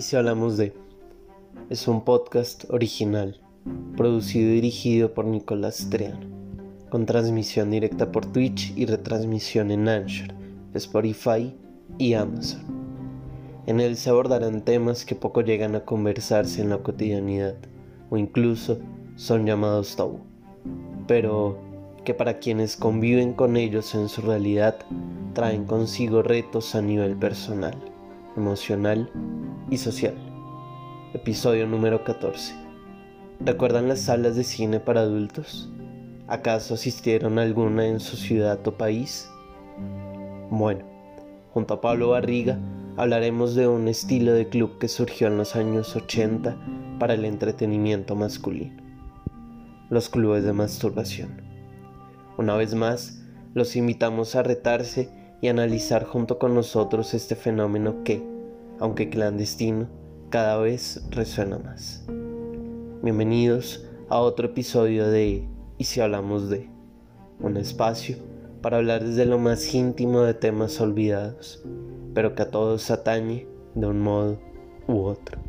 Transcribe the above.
Y si hablamos de... Es un podcast original, producido y dirigido por Nicolás Treano, con transmisión directa por Twitch y retransmisión en Anchor, Spotify y Amazon. En él se abordarán temas que poco llegan a conversarse en la cotidianidad, o incluso son llamados tabú, pero que para quienes conviven con ellos en su realidad traen consigo retos a nivel personal, emocional y social. Episodio número 14. ¿Recuerdan las salas de cine para adultos? ¿Acaso asistieron a alguna en su ciudad o país? Bueno, junto a Pablo Barriga hablaremos de un estilo de club que surgió en los años 80 para el entretenimiento masculino. Los clubes de masturbación. Una vez más, los invitamos a retarse y analizar junto con nosotros este fenómeno que, aunque clandestino, cada vez resuena más. Bienvenidos a otro episodio de Y si hablamos de un espacio para hablar desde lo más íntimo de temas olvidados, pero que a todos atañe de un modo u otro.